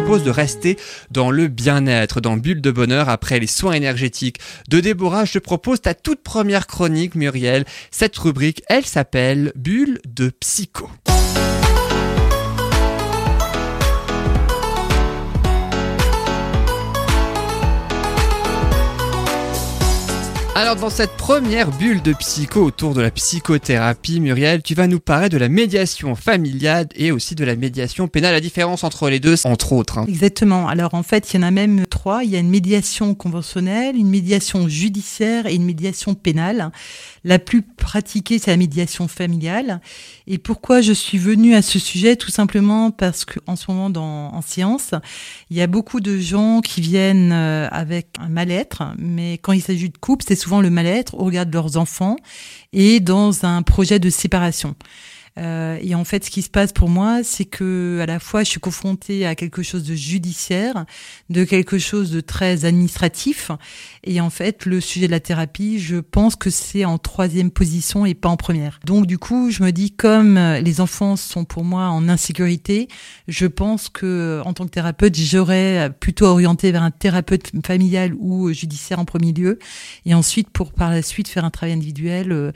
propose de rester dans le bien-être, dans Bulle de Bonheur après les soins énergétiques de Déborah. Je te propose ta toute première chronique, Muriel. Cette rubrique, elle s'appelle Bulle de Psycho. Alors dans cette première bulle de psycho autour de la psychothérapie, Muriel, tu vas nous parler de la médiation familiale et aussi de la médiation pénale. La différence entre les deux, entre autres. Hein. Exactement. Alors en fait, il y en a même trois. Il y a une médiation conventionnelle, une médiation judiciaire et une médiation pénale. La plus pratiquée, c'est la médiation familiale. Et pourquoi je suis venue à ce sujet? Tout simplement parce qu'en ce moment, dans, en science, il y a beaucoup de gens qui viennent euh, avec un mal-être, mais quand il s'agit de couple, c'est le mal-être au regard de leurs enfants et dans un projet de séparation. Euh, et en fait, ce qui se passe pour moi, c'est que à la fois, je suis confrontée à quelque chose de judiciaire, de quelque chose de très administratif. Et en fait, le sujet de la thérapie, je pense que c'est en troisième position et pas en première. Donc, du coup, je me dis, comme les enfants sont pour moi en insécurité, je pense que en tant que thérapeute, j'aurais plutôt orienté vers un thérapeute familial ou judiciaire en premier lieu, et ensuite pour par la suite faire un travail individuel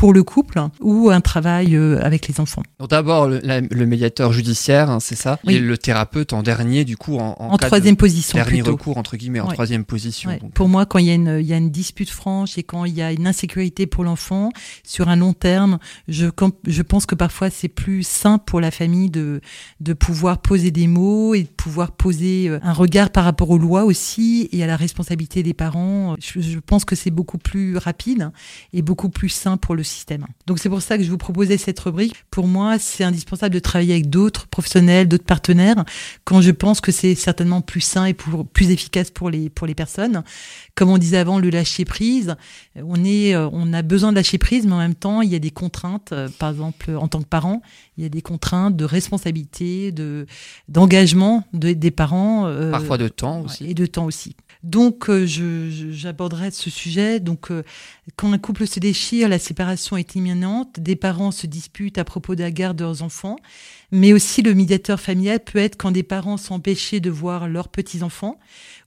pour le couple ou un travail euh, avec les enfants. D'abord le, médiateur judiciaire, hein, c'est ça, et le thérapeute en dernier, du coup en, en, troisième position. Dernier recours entre guillemets, en troisième position. Pour moi, quand il y, a une, il y a une dispute franche et quand il y a une insécurité pour l'enfant sur un long terme, je, je pense que parfois c'est plus sain pour la famille de, de pouvoir poser des mots et de pouvoir poser euh, un regard par rapport aux lois aussi et à la responsabilité des parents. Je, je pense que c'est beaucoup plus rapide et beaucoup plus sain pour le système. Donc c'est pour ça que je vous proposais cette rubrique. Pour moi, c'est indispensable de travailler avec d'autres professionnels, d'autres partenaires, quand je pense que c'est certainement plus sain et plus efficace pour les, pour les personnes. Comme on disait avant, le lâcher prise, on, est, euh, on a besoin de lâcher prise, mais en même temps, il y a des contraintes, euh, par exemple, en tant que parent, il y a des contraintes de responsabilité, de, d'engagement des parents. Euh, Parfois de temps aussi. Et de temps aussi. Donc, euh, j'aborderai ce sujet. Donc, euh, quand un couple se déchire, la séparation est imminente. Des parents se disputent à propos de la garde de leurs enfants. Mais aussi, le médiateur familial peut être quand des parents sont empêchés de voir leurs petits-enfants,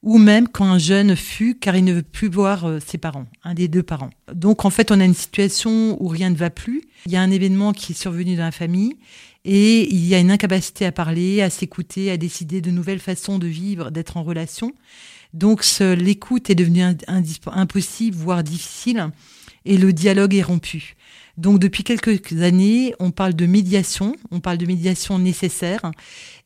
ou même quand un jeune fuit car il ne veut plus voir euh, ses parents, un des deux parents. Donc, en fait, on a une situation où rien ne va plus. Il y a un événement qui est survenu dans la famille et il y a une incapacité à parler, à s'écouter, à décider de nouvelles façons de vivre, d'être en relation. Donc l'écoute est devenue impossible, voire difficile, et le dialogue est rompu. Donc depuis quelques années, on parle de médiation, on parle de médiation nécessaire.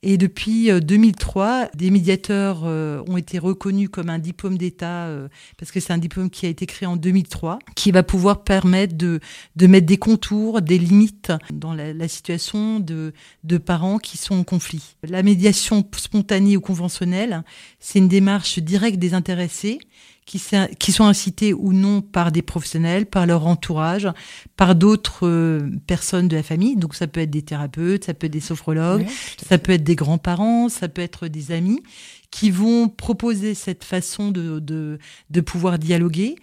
Et depuis 2003, euh, des médiateurs euh, ont été reconnus comme un diplôme d'État, euh, parce que c'est un diplôme qui a été créé en 2003, qui va pouvoir permettre de, de mettre des contours, des limites dans la, la situation de, de parents qui sont en conflit. La médiation spontanée ou conventionnelle, c'est une démarche directe des intéressés qui, sont incités ou non par des professionnels, par leur entourage, par d'autres personnes de la famille. Donc ça peut être des thérapeutes, ça peut être des sophrologues, ça peut être des grands-parents, ça peut être des amis qui vont proposer cette façon de, de, de pouvoir dialoguer.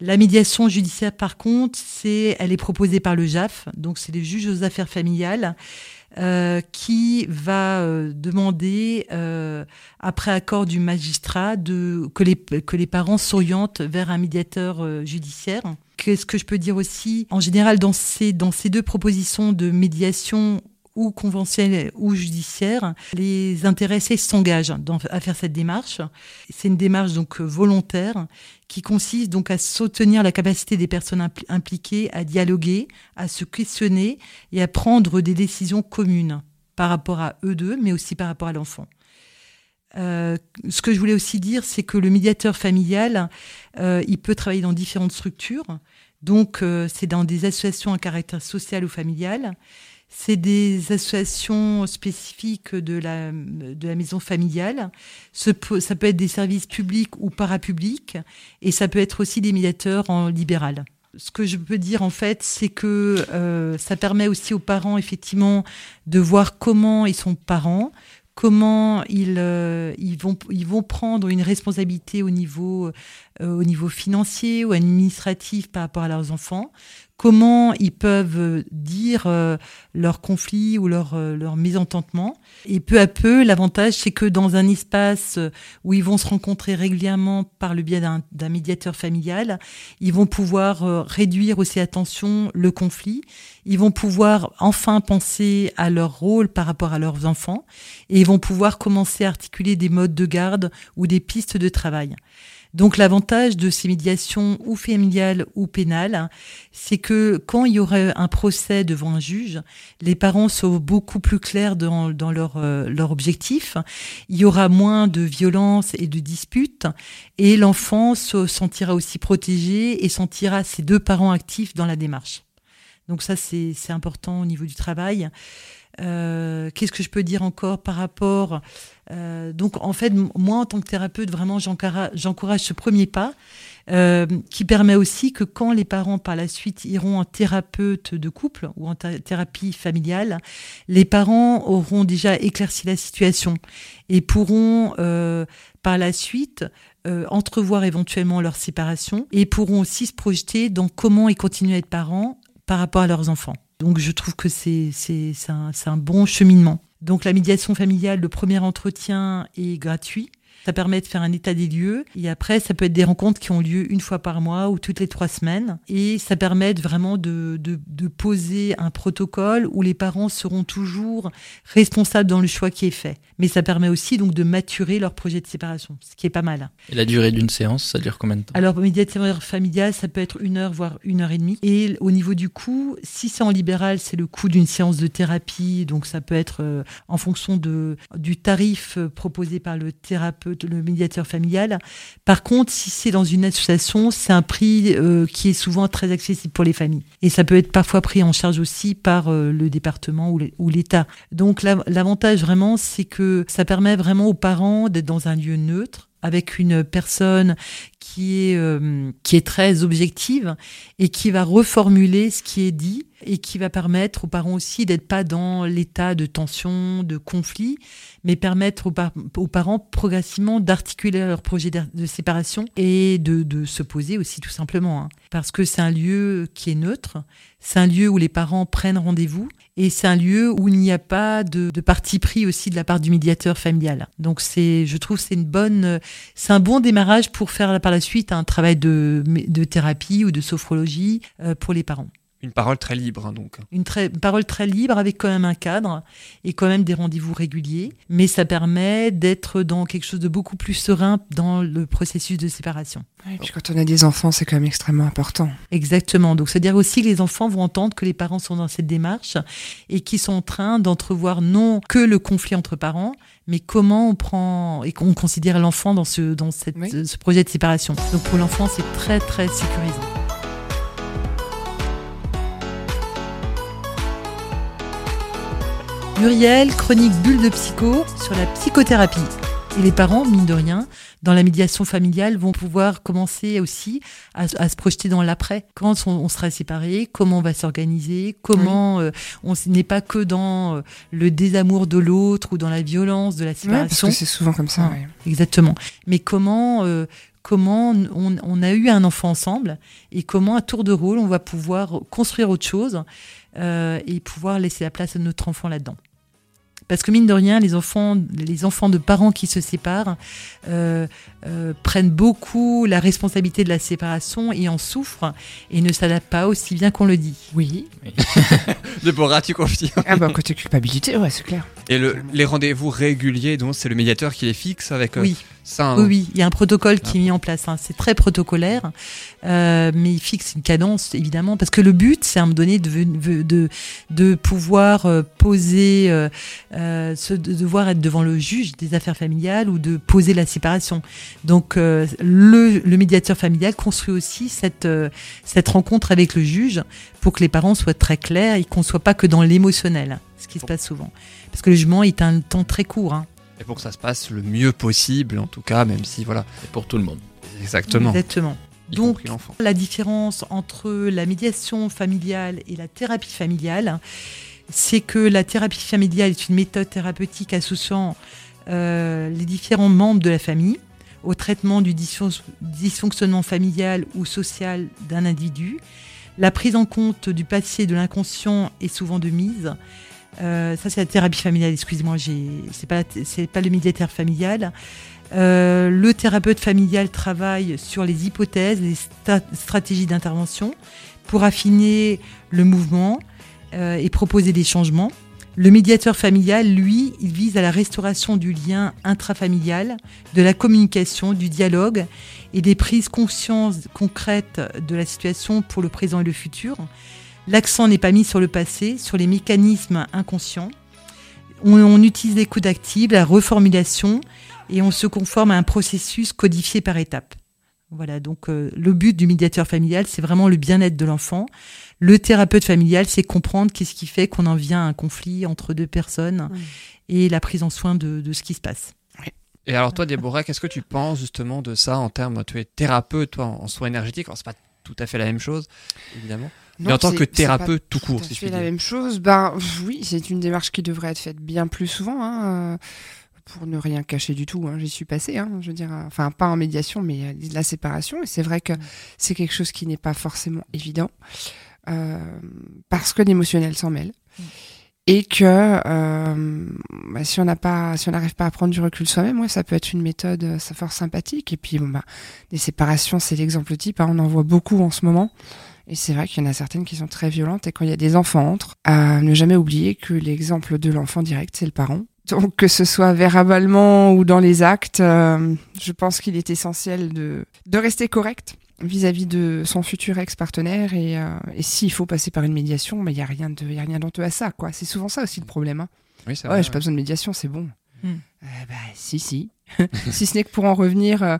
La médiation judiciaire, par contre, c'est, elle est proposée par le JAF, donc c'est les juges aux affaires familiales. Euh, qui va euh, demander, euh, après accord du magistrat, de, que, les, que les parents s'orientent vers un médiateur judiciaire. Qu'est-ce que je peux dire aussi? En général, dans ces, dans ces deux propositions de médiation ou conventionnelle ou judiciaire, les intéressés s'engagent à faire cette démarche. C'est une démarche donc volontaire qui consiste donc à soutenir la capacité des personnes impliquées à dialoguer, à se questionner et à prendre des décisions communes par rapport à eux deux, mais aussi par rapport à l'enfant. Euh, ce que je voulais aussi dire, c'est que le médiateur familial, euh, il peut travailler dans différentes structures. Donc, euh, c'est dans des associations à caractère social ou familial. C'est des associations spécifiques de la, de la maison familiale. ça peut être des services publics ou parapublics. Et ça peut être aussi des médiateurs en libéral ce que je peux dire en fait, c'est que euh, ça permet aussi aux parents effectivement de voir comment ils sont parents, comment ils, euh, ils, vont, ils vont prendre une responsabilité au niveau, euh, au niveau financier ou administratif par rapport à leurs enfants, comment ils peuvent dire euh, leurs conflits ou leurs euh, leur. Et peu à peu, l'avantage, c'est que dans un espace où ils vont se rencontrer régulièrement par le biais d'un médiateur familial, ils vont pouvoir euh, réduire aussi attention le conflit. Ils vont pouvoir enfin penser à leur rôle par rapport à leurs enfants et ils vont pouvoir commencer à articuler des modes de garde ou des pistes de travail. Donc l'avantage de ces médiations ou familiales ou pénales, c'est que quand il y aurait un procès devant un juge, les parents sont beaucoup plus clairs dans, leur, euh, leur objectif, il y aura moins de violence et de disputes, et l'enfant se sentira aussi protégé et sentira ses deux parents actifs dans la démarche. Donc ça, c'est important au niveau du travail. Euh, qu'est-ce que je peux dire encore par rapport euh, Donc, en fait, moi, en tant que thérapeute, vraiment, j'encourage ce premier pas. Euh, qui permet aussi que quand les parents par la suite iront en thérapeute de couple ou en thérapie familiale, les parents auront déjà éclairci la situation et pourront par la suite entrevoir éventuellement leur séparation et pourront aussi se projeter dans comment ils continuent à être parents par rapport à leurs enfants. Donc je trouve que c'est un, un bon cheminement. Donc la médiation familiale, le premier entretien est gratuit. Ça permet de faire un état des lieux. Et après, ça peut être des rencontres qui ont lieu une fois par mois ou toutes les trois semaines. Et ça permet vraiment de, de, de poser un protocole où les parents seront toujours responsables dans le choix qui est fait. Mais ça permet aussi donc de maturer leur projet de séparation, ce qui est pas mal. Et la durée d'une séance, ça dure combien de temps? Alors, médiateur familial, ça peut être une heure, voire une heure et demie. Et au niveau du coût, si c'est en libéral, c'est le coût d'une séance de thérapie. Donc, ça peut être euh, en fonction de, du tarif euh, proposé par le thérapeute le médiateur familial. Par contre, si c'est dans une association, c'est un prix euh, qui est souvent très accessible pour les familles. Et ça peut être parfois pris en charge aussi par euh, le département ou l'État. Donc l'avantage vraiment, c'est que ça permet vraiment aux parents d'être dans un lieu neutre avec une personne qui est, euh, qui est très objective et qui va reformuler ce qui est dit et qui va permettre aux parents aussi d'être pas dans l'état de tension, de conflit, mais permettre aux, parents progressivement d'articuler leur projet de, séparation et de, de, se poser aussi tout simplement. Hein. Parce que c'est un lieu qui est neutre, c'est un lieu où les parents prennent rendez-vous et c'est un lieu où il n'y a pas de, parti pris aussi de la part du médiateur familial. Donc je trouve, c'est une bonne, c'est un bon démarrage pour faire par la suite un travail de, de thérapie ou de sophrologie euh, pour les parents. Une parole très libre, hein, donc. Une, très, parole très libre avec quand même un cadre et quand même des rendez-vous réguliers. Mais ça permet d'être dans quelque chose de beaucoup plus serein dans le processus de séparation. et puis quand on a des enfants, c'est quand même extrêmement important. Exactement. Donc, c'est-à-dire aussi que les enfants vont entendre que les parents sont dans cette démarche et qu'ils sont en train d'entrevoir non que le conflit entre parents, mais comment on prend et qu'on considère l'enfant dans, ce, dans cette, ce projet de séparation. Donc, pour l'enfant, c'est très, très sécurisant. Muriel, chronique bulle de psycho sur la psychothérapie. Et les parents, mine de rien, dans la médiation familiale, vont pouvoir commencer aussi à, se projeter dans l'après. Quand on, sera séparés, comment on va s'organiser, comment euh, on n'est pas que dans euh, le désamour de l'autre ou dans la violence de la séparation. parce que c'est souvent comme ça. Exactement. Mais comment euh, comment on, on, a eu un enfant ensemble et comment à tour de rôle on va pouvoir construire autre chose euh, et pouvoir laisser la place à notre enfant là-dedans. Parce que mine de rien, les enfants, les enfants de parents qui se séparent euh, euh, prennent beaucoup la responsabilité de la séparation et en souffrent et ne s'adaptent pas aussi bien qu'on le dit. Oui. oui. Déborah, tu confies. Ah bah côté culpabilité, ouais, c'est clair. Et le, les rendez-vous réguliers, donc c'est le médiateur qui les fixe avec. oui. Hein. Oui, il y a un protocole qui est mis en place. Hein. C'est très protocolaire, euh, mais il fixe une cadence évidemment parce que le but, c'est à un moment donné de de, de pouvoir euh, poser, euh, euh de devoir être devant le juge des affaires familiales ou de poser la séparation. Donc euh, le, le, médiateur familial construit aussi cette cette rencontre avec le juge pour que les parents soient très clairs et qu'on soit pas que dans l'émotionnel, ce qui se passe souvent. Parce que le jugement est un temps très court. Hein. Et pour que ça se passe le mieux possible, en tout cas, même si voilà. Et pour tout le monde. Exactement. Exactement. Donc, la différence entre la médiation familiale et la thérapie familiale, c'est que la thérapie familiale est une méthode thérapeutique associant euh, les différents membres de la famille au traitement du dysfonctionnement familial ou social d'un individu La prise en compte du passé et de l'inconscient est souvent de mise. Euh, ça, c'est la thérapie familiale. Excusez-moi, c'est pas, pas le médiateur familial. Euh, le thérapeute familial travaille sur les hypothèses, les stratégies d'intervention pour affiner le mouvement euh, et proposer des changements. Le médiateur familial, lui, il vise à la restauration du lien intrafamilial, de la communication, du dialogue et des prises conscience concrètes de la situation pour le présent et le futur. L'accent n'est pas mis sur le passé, sur les mécanismes inconscients. On, utilise l'écoute active, la reformulation, et on se conforme à un processus codifié par étapes. Voilà, donc euh, le but du médiateur familial, c'est vraiment le bien-être de l'enfant. Le thérapeute familial, c'est comprendre qu'est-ce qui fait qu'on en vient à un conflit entre deux personnes et la prise en soin de, ce qui se passe. Et alors toi, Déborah, qu'est-ce que tu penses justement de ça en termes, tu es thérapeute, toi, en soins énergétiques? Alors c'est pas tout à fait la même chose, évidemment. Mais en tant que thérapeute tout court, si je la même chose, ben oui, c'est une démarche qui devrait être faite bien plus souvent. Hein, euh, pour ne rien cacher du tout, hein, j'y suis passée, hein, je veux dire, enfin pas en médiation, mais de la séparation. Et c'est vrai que mm. c'est quelque chose qui n'est pas forcément évident euh, parce que l'émotionnel s'en mêle. Mm. Et que euh, bah, si on n'a pas, si on n'arrive pas à prendre du recul soi-même, ouais, ça peut être une méthode, euh, ça fort sympathique. Et puis bon bah, des séparations, c'est l'exemple type. Hein, on en voit beaucoup en ce moment. Et c'est vrai qu'il y en a certaines qui sont très violentes. Et quand il y a des enfants entre, à ne jamais oublier que l'exemple de l'enfant direct, c'est le parent. Donc que ce soit verbalement ou dans les actes, euh, je pense qu'il est essentiel de, de rester correct vis-à-vis de son futur ex-partenaire et, euh, et s'il faut passer par une médiation, il bah, n'y a rien de, y a rien d'honteux à ça, quoi. C'est souvent ça aussi le problème. Hein. Oui, c'est ouais, j'ai pas besoin de médiation, c'est bon. Euh, bah, si, si. si ce n'est que pour en revenir euh,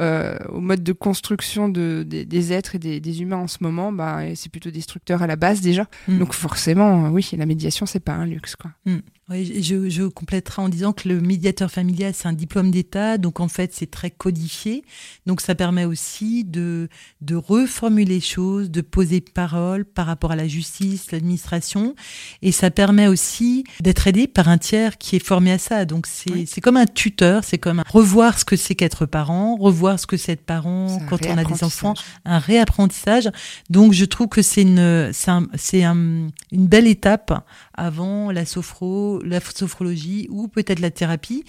euh, au mode de construction de, des êtres et des, humains en ce moment, bah, c'est plutôt destructeur à la base déjà. Hmm. Donc forcément, oui, la médiation, c'est pas un luxe. Quoi. Hmm. Oui, je, je compléterai en disant que le médiateur familial, c'est un diplôme d'État, donc en fait, c'est très codifié. Donc ça permet aussi de, de reformuler les choses, de poser parole par rapport à la justice, l'administration, et ça permet aussi d'être aidé par un tiers qui est formé à ça. Donc c'est comme un tuteur, c'est comme revoir ce que c'est qu'être parent, revoir ce que c'est être parent quand on a des enfants, un réapprentissage. Donc je trouve que c'est une, c'est un, une belle étape avant la sophro, la sophrologie ou peut-être la thérapie,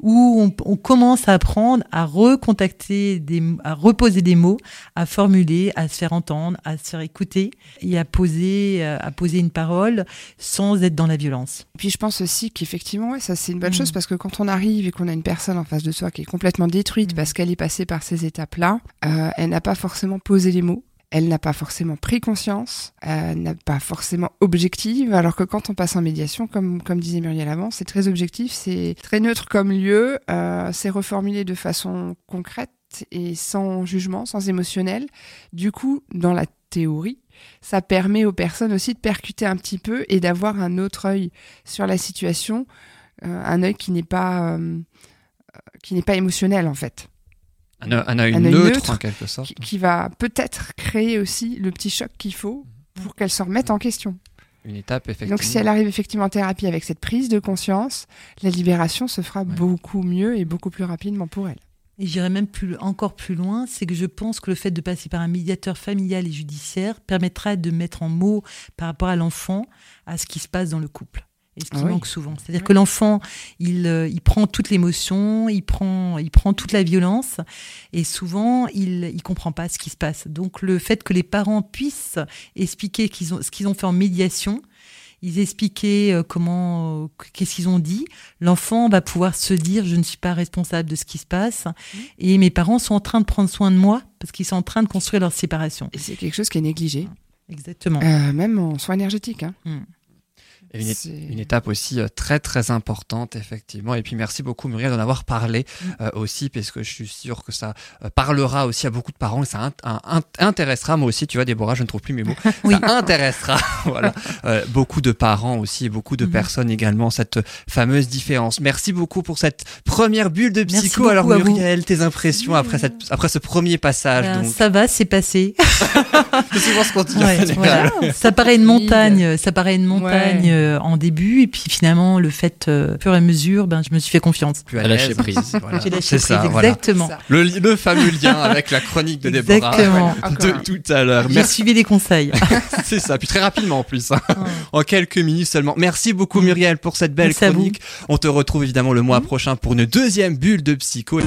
où on, commence à apprendre à recontacter, des, à reposer des mots, à formuler, à se faire entendre, à se faire écouter et à poser, euh, à poser une parole sans être dans la violence. puis je pense aussi qu'effectivement, ouais, ça c'est une bonne mm. chose parce que quand on arrive et qu'on a une personne en face de soi qui est complètement détruite mm. parce qu'elle est passée par ces étapes-là, euh, elle n'a pas forcément posé les mots elle n'a pas forcément pris conscience, elle n'a pas forcément objective, alors que quand on passe en médiation, comme, comme disait Muriel avant, c'est très objectif, c'est très neutre comme lieu, euh, c'est reformulé de façon concrète et sans jugement, sans émotionnel. Du coup, dans la théorie, ça permet aux personnes aussi de percuter un petit peu et d'avoir un autre œil sur la situation, euh, un œil qui n'est pas, euh, qui n'est pas émotionnel en fait. Un, œil neutre, en quelque sorte. Qui, va peut-être créer aussi le petit choc qu'il faut pour qu'elle se remette en question. Une étape, effectivement. Donc, si elle arrive effectivement en thérapie avec cette prise de conscience, la libération se fera beaucoup mieux et beaucoup plus rapidement pour elle. Et j'irai même plus, encore plus loin, c'est que je pense que le fait de passer par un médiateur familial et judiciaire permettra de mettre en mots par rapport à l'enfant à ce qui se passe dans le couple et ce qui ah manque souvent. C'est-à-dire que l'enfant, il, euh, il prend toute l'émotion, il prend, il prend toute la violence, et souvent, il ne comprend pas ce qui se passe. Donc, le fait que les parents puissent expliquer qu'ils ont, ce qu'ils ont fait en médiation, ils expliquaient euh, comment, euh, qu'est-ce qu'ils ont dit. L'enfant va pouvoir se dire, je ne suis pas responsable de ce qui se passe, mmh. et mes parents sont en train de prendre soin de moi parce qu'ils sont en train de construire leur séparation. Et c'est quelque chose qui est négligé. Exactement. même en soins énergétiques. Hein. Mmh une, étape aussi euh, très très importante effectivement. Et puis merci beaucoup Muriel d'en avoir parlé mm. euh, aussi parce que je suis sûr que ça euh, parlera aussi à beaucoup de parents et ça intéressera. Moi aussi tu vois Déborah je ne trouve plus mes mots. Oui. ça intéressera voilà beaucoup de parents aussi et beaucoup de mm. personnes également cette fameuse différence. Merci beaucoup pour cette première bulle de psycho. alors Muriel tes impressions après cette après ce premier passage ben, ça va c'est passé c'est souvent ce qu'on dit ça paraît une montagne ça paraît une montagne euh, en début, et puis finalement, le fait, euh, au fur et à mesure, ben, je me suis fait confiance. Plus à lâcher prise. Voilà. J'ai lâché C'est prise, ça, voilà. exactement. Le, le fameux lien avec la chronique de Déborah Exactement. de tout à l'heure. J'ai Merci, suivi les conseils. c'est ça. Puis très rapidement en plus, hein. Ouais. en quelques minutes seulement. Merci beaucoup Muriel pour cette belle Merci chronique. On te retrouve évidemment le mois prochain pour une deuxième bulle de psycho.